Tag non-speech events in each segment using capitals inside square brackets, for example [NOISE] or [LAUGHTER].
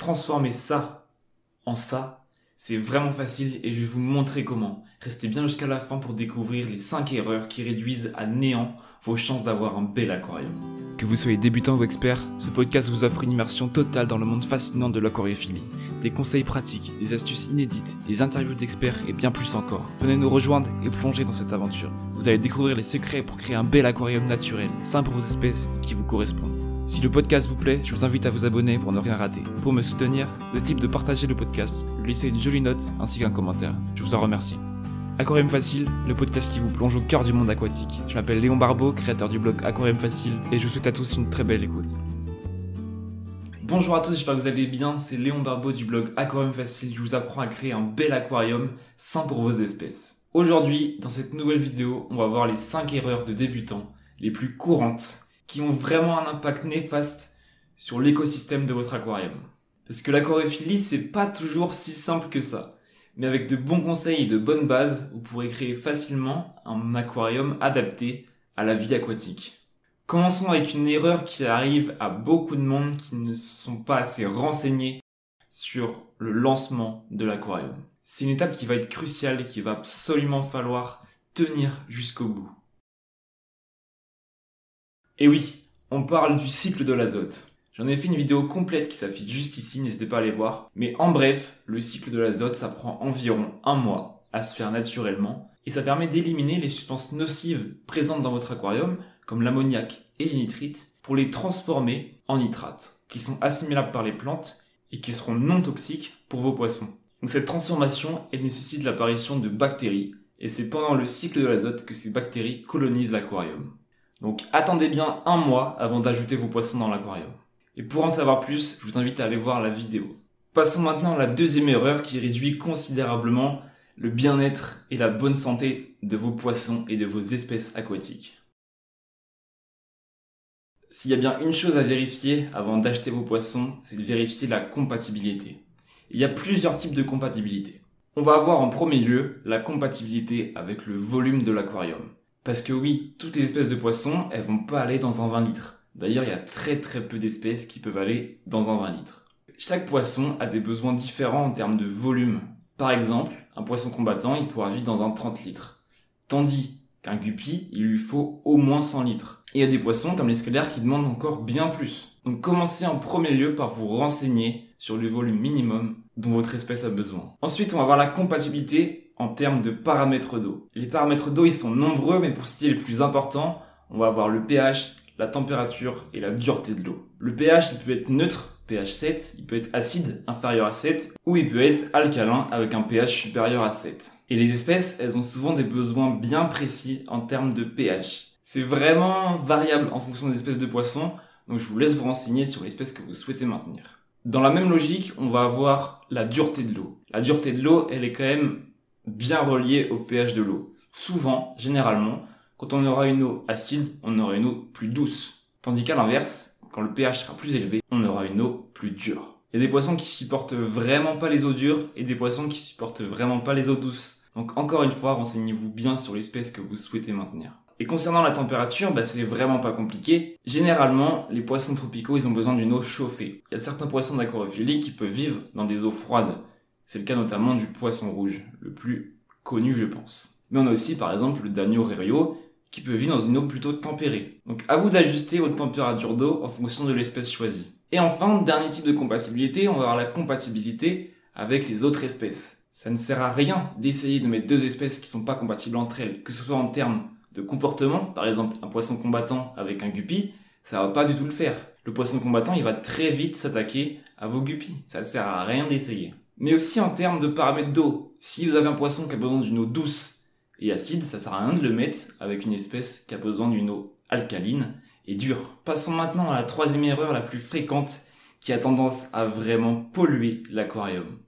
transformer ça en ça, c'est vraiment facile et je vais vous montrer comment. Restez bien jusqu'à la fin pour découvrir les 5 erreurs qui réduisent à néant vos chances d'avoir un bel aquarium. Que vous soyez débutant ou expert, ce podcast vous offre une immersion totale dans le monde fascinant de l'aquariophilie. Des conseils pratiques, des astuces inédites, des interviews d'experts et bien plus encore. Venez nous rejoindre et plonger dans cette aventure. Vous allez découvrir les secrets pour créer un bel aquarium naturel, simple pour vos espèces qui vous correspondent. Si le podcast vous plaît, je vous invite à vous abonner pour ne rien rater. Pour me soutenir, le type de partager le podcast, lui laisser une jolie note ainsi qu'un commentaire. Je vous en remercie. Aquarium Facile, le podcast qui vous plonge au cœur du monde aquatique. Je m'appelle Léon Barbeau, créateur du blog Aquarium Facile, et je vous souhaite à tous une très belle écoute. Bonjour à tous, j'espère que vous allez bien. C'est Léon Barbeau du blog Aquarium Facile. Je vous apprends à créer un bel aquarium sain pour vos espèces. Aujourd'hui, dans cette nouvelle vidéo, on va voir les 5 erreurs de débutants les plus courantes qui ont vraiment un impact néfaste sur l'écosystème de votre aquarium. Parce que l'aquariophilie, c'est pas toujours si simple que ça. Mais avec de bons conseils et de bonnes bases, vous pourrez créer facilement un aquarium adapté à la vie aquatique. Commençons avec une erreur qui arrive à beaucoup de monde qui ne sont pas assez renseignés sur le lancement de l'aquarium. C'est une étape qui va être cruciale et qui va absolument falloir tenir jusqu'au bout. Et oui, on parle du cycle de l'azote. J'en ai fait une vidéo complète qui s'affiche juste ici, n'hésitez pas à aller voir. Mais en bref, le cycle de l'azote, ça prend environ un mois à se faire naturellement et ça permet d'éliminer les substances nocives présentes dans votre aquarium, comme l'ammoniac et les nitrites, pour les transformer en nitrates, qui sont assimilables par les plantes et qui seront non toxiques pour vos poissons. Donc cette transformation, nécessite l'apparition de bactéries, et c'est pendant le cycle de l'azote que ces bactéries colonisent l'aquarium. Donc attendez bien un mois avant d'ajouter vos poissons dans l'aquarium. Et pour en savoir plus, je vous invite à aller voir la vidéo. Passons maintenant à la deuxième erreur qui réduit considérablement le bien-être et la bonne santé de vos poissons et de vos espèces aquatiques. S'il y a bien une chose à vérifier avant d'acheter vos poissons, c'est de vérifier la compatibilité. Il y a plusieurs types de compatibilité. On va avoir en premier lieu la compatibilité avec le volume de l'aquarium. Parce que oui, toutes les espèces de poissons, elles vont pas aller dans un 20 litres. D'ailleurs, il y a très très peu d'espèces qui peuvent aller dans un 20 litres. Chaque poisson a des besoins différents en termes de volume. Par exemple, un poisson combattant, il pourra vivre dans un 30 litres. Tandis qu'un guppy, il lui faut au moins 100 litres. Et il y a des poissons comme les scalaires qui demandent encore bien plus. Donc commencez en premier lieu par vous renseigner sur le volume minimum dont votre espèce a besoin. Ensuite, on va voir la compatibilité en termes de paramètres d'eau. Les paramètres d'eau, ils sont nombreux, mais pour citer les plus importants, on va avoir le pH, la température et la dureté de l'eau. Le pH, il peut être neutre, pH 7, il peut être acide, inférieur à 7, ou il peut être alcalin avec un pH supérieur à 7. Et les espèces, elles ont souvent des besoins bien précis en termes de pH. C'est vraiment variable en fonction des espèces de poissons, donc je vous laisse vous renseigner sur l'espèce que vous souhaitez maintenir. Dans la même logique, on va avoir la dureté de l'eau. La dureté de l'eau, elle est quand même bien relié au pH de l'eau. Souvent, généralement, quand on aura une eau acide, on aura une eau plus douce. Tandis qu'à l'inverse, quand le pH sera plus élevé, on aura une eau plus dure. Il y a des poissons qui supportent vraiment pas les eaux dures et des poissons qui supportent vraiment pas les eaux douces. Donc encore une fois, renseignez-vous bien sur l'espèce que vous souhaitez maintenir. Et concernant la température, bah c'est vraiment pas compliqué. Généralement, les poissons tropicaux, ils ont besoin d'une eau chauffée. Il y a certains poissons d'aquarophilie qui peuvent vivre dans des eaux froides. C'est le cas notamment du poisson rouge, le plus connu je pense. Mais on a aussi par exemple le Danio rerio qui peut vivre dans une eau plutôt tempérée. Donc à vous d'ajuster votre température d'eau en fonction de l'espèce choisie. Et enfin, dernier type de compatibilité, on va avoir la compatibilité avec les autres espèces. Ça ne sert à rien d'essayer de mettre deux espèces qui sont pas compatibles entre elles, que ce soit en termes de comportement, par exemple un poisson combattant avec un guppy, ça va pas du tout le faire. Le poisson combattant, il va très vite s'attaquer à vos guppies. Ça sert à rien d'essayer mais aussi en termes de paramètres d'eau. Si vous avez un poisson qui a besoin d'une eau douce et acide, ça sert à rien de le mettre avec une espèce qui a besoin d'une eau alcaline et dure. Passons maintenant à la troisième erreur la plus fréquente qui a tendance à vraiment polluer l'aquarium.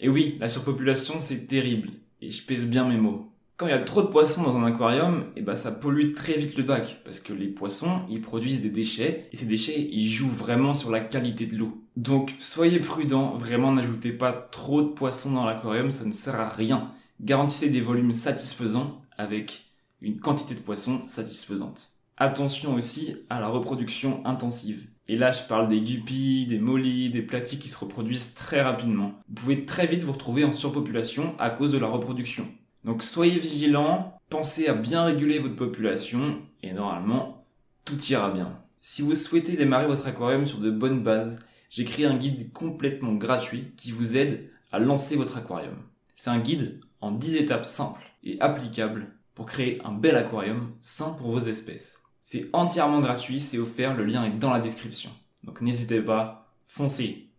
Et oui, la surpopulation c'est terrible, et je pèse bien mes mots quand il y a trop de poissons dans un aquarium, et eh ben ça pollue très vite le bac parce que les poissons, ils produisent des déchets et ces déchets, ils jouent vraiment sur la qualité de l'eau. Donc soyez prudents, vraiment n'ajoutez pas trop de poissons dans l'aquarium, ça ne sert à rien. Garantissez des volumes satisfaisants avec une quantité de poissons satisfaisante. Attention aussi à la reproduction intensive. Et là, je parle des guppies, des mollies, des platis qui se reproduisent très rapidement. Vous pouvez très vite vous retrouver en surpopulation à cause de la reproduction. Donc soyez vigilants, pensez à bien réguler votre population et normalement, tout ira bien. Si vous souhaitez démarrer votre aquarium sur de bonnes bases, j'ai créé un guide complètement gratuit qui vous aide à lancer votre aquarium. C'est un guide en 10 étapes simples et applicables pour créer un bel aquarium sain pour vos espèces. C'est entièrement gratuit, c'est offert, le lien est dans la description. Donc n'hésitez pas, foncez.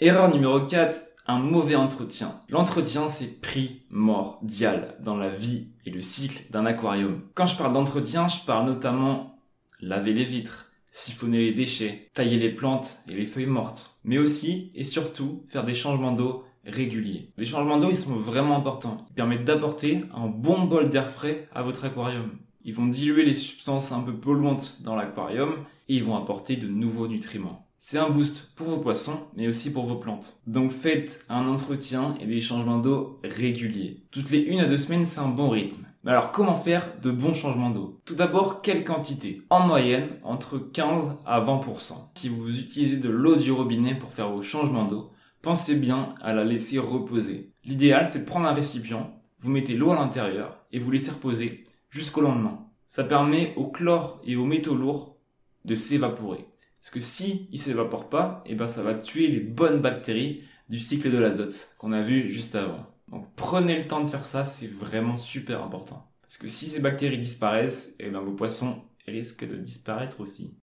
Erreur numéro 4, un mauvais entretien. L'entretien, c'est primordial dans la vie et le cycle d'un aquarium. Quand je parle d'entretien, je parle notamment laver les vitres, siphonner les déchets, tailler les plantes et les feuilles mortes, mais aussi et surtout faire des changements d'eau réguliers. Les changements d'eau, ils sont vraiment importants. Ils permettent d'apporter un bon bol d'air frais à votre aquarium. Ils vont diluer les substances un peu polluantes dans l'aquarium et ils vont apporter de nouveaux nutriments. C'est un boost pour vos poissons, mais aussi pour vos plantes. Donc faites un entretien et des changements d'eau réguliers. Toutes les une à deux semaines, c'est un bon rythme. Mais alors comment faire de bons changements d'eau? Tout d'abord, quelle quantité? En moyenne, entre 15 à 20%. Si vous utilisez de l'eau du robinet pour faire vos changements d'eau, pensez bien à la laisser reposer. L'idéal, c'est de prendre un récipient, vous mettez l'eau à l'intérieur et vous laissez reposer jusqu'au lendemain. Ça permet au chlore et aux métaux lourds de s'évaporer. Parce que si il s'évapore pas, et eh ben ça va tuer les bonnes bactéries du cycle de l'azote qu'on a vu juste avant. Donc prenez le temps de faire ça, c'est vraiment super important. Parce que si ces bactéries disparaissent, et eh ben vos poissons risquent de disparaître aussi.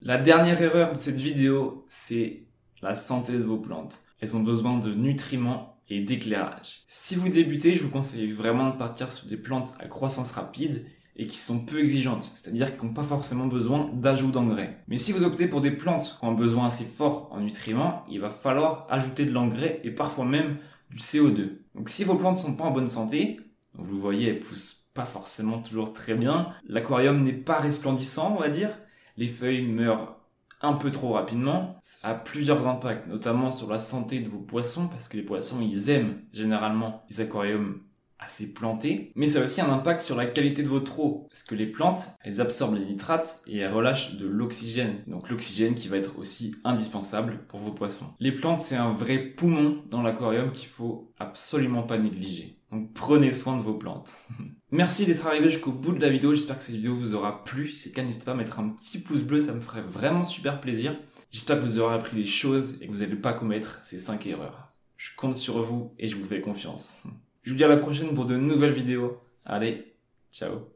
La dernière erreur de cette vidéo, c'est la santé de vos plantes. Elles ont besoin de nutriments et d'éclairage. Si vous débutez, je vous conseille vraiment de partir sur des plantes à croissance rapide et qui sont peu exigeantes, c'est-à-dire qui n'ont pas forcément besoin d'ajout d'engrais. Mais si vous optez pour des plantes qui ont un besoin assez fort en nutriments, il va falloir ajouter de l'engrais et parfois même du CO2. Donc si vos plantes sont pas en bonne santé, vous voyez, elles poussent pas forcément toujours très bien, l'aquarium n'est pas resplendissant, on va dire, les feuilles meurent un peu trop rapidement, ça a plusieurs impacts, notamment sur la santé de vos poissons, parce que les poissons, ils aiment généralement les aquariums assez plantés, mais ça a aussi un impact sur la qualité de votre eau, parce que les plantes, elles absorbent les nitrates et elles relâchent de l'oxygène, donc l'oxygène qui va être aussi indispensable pour vos poissons. Les plantes, c'est un vrai poumon dans l'aquarium qu'il faut absolument pas négliger. Donc prenez soin de vos plantes. [LAUGHS] Merci d'être arrivé jusqu'au bout de la vidéo, j'espère que cette vidéo vous aura plu. Si c'est le cas, n'hésitez pas à mettre un petit pouce bleu, ça me ferait vraiment super plaisir. J'espère que vous aurez appris des choses et que vous n'allez pas commettre ces 5 erreurs. Je compte sur vous et je vous fais confiance. [LAUGHS] Je vous dis à la prochaine pour de nouvelles vidéos. Allez, ciao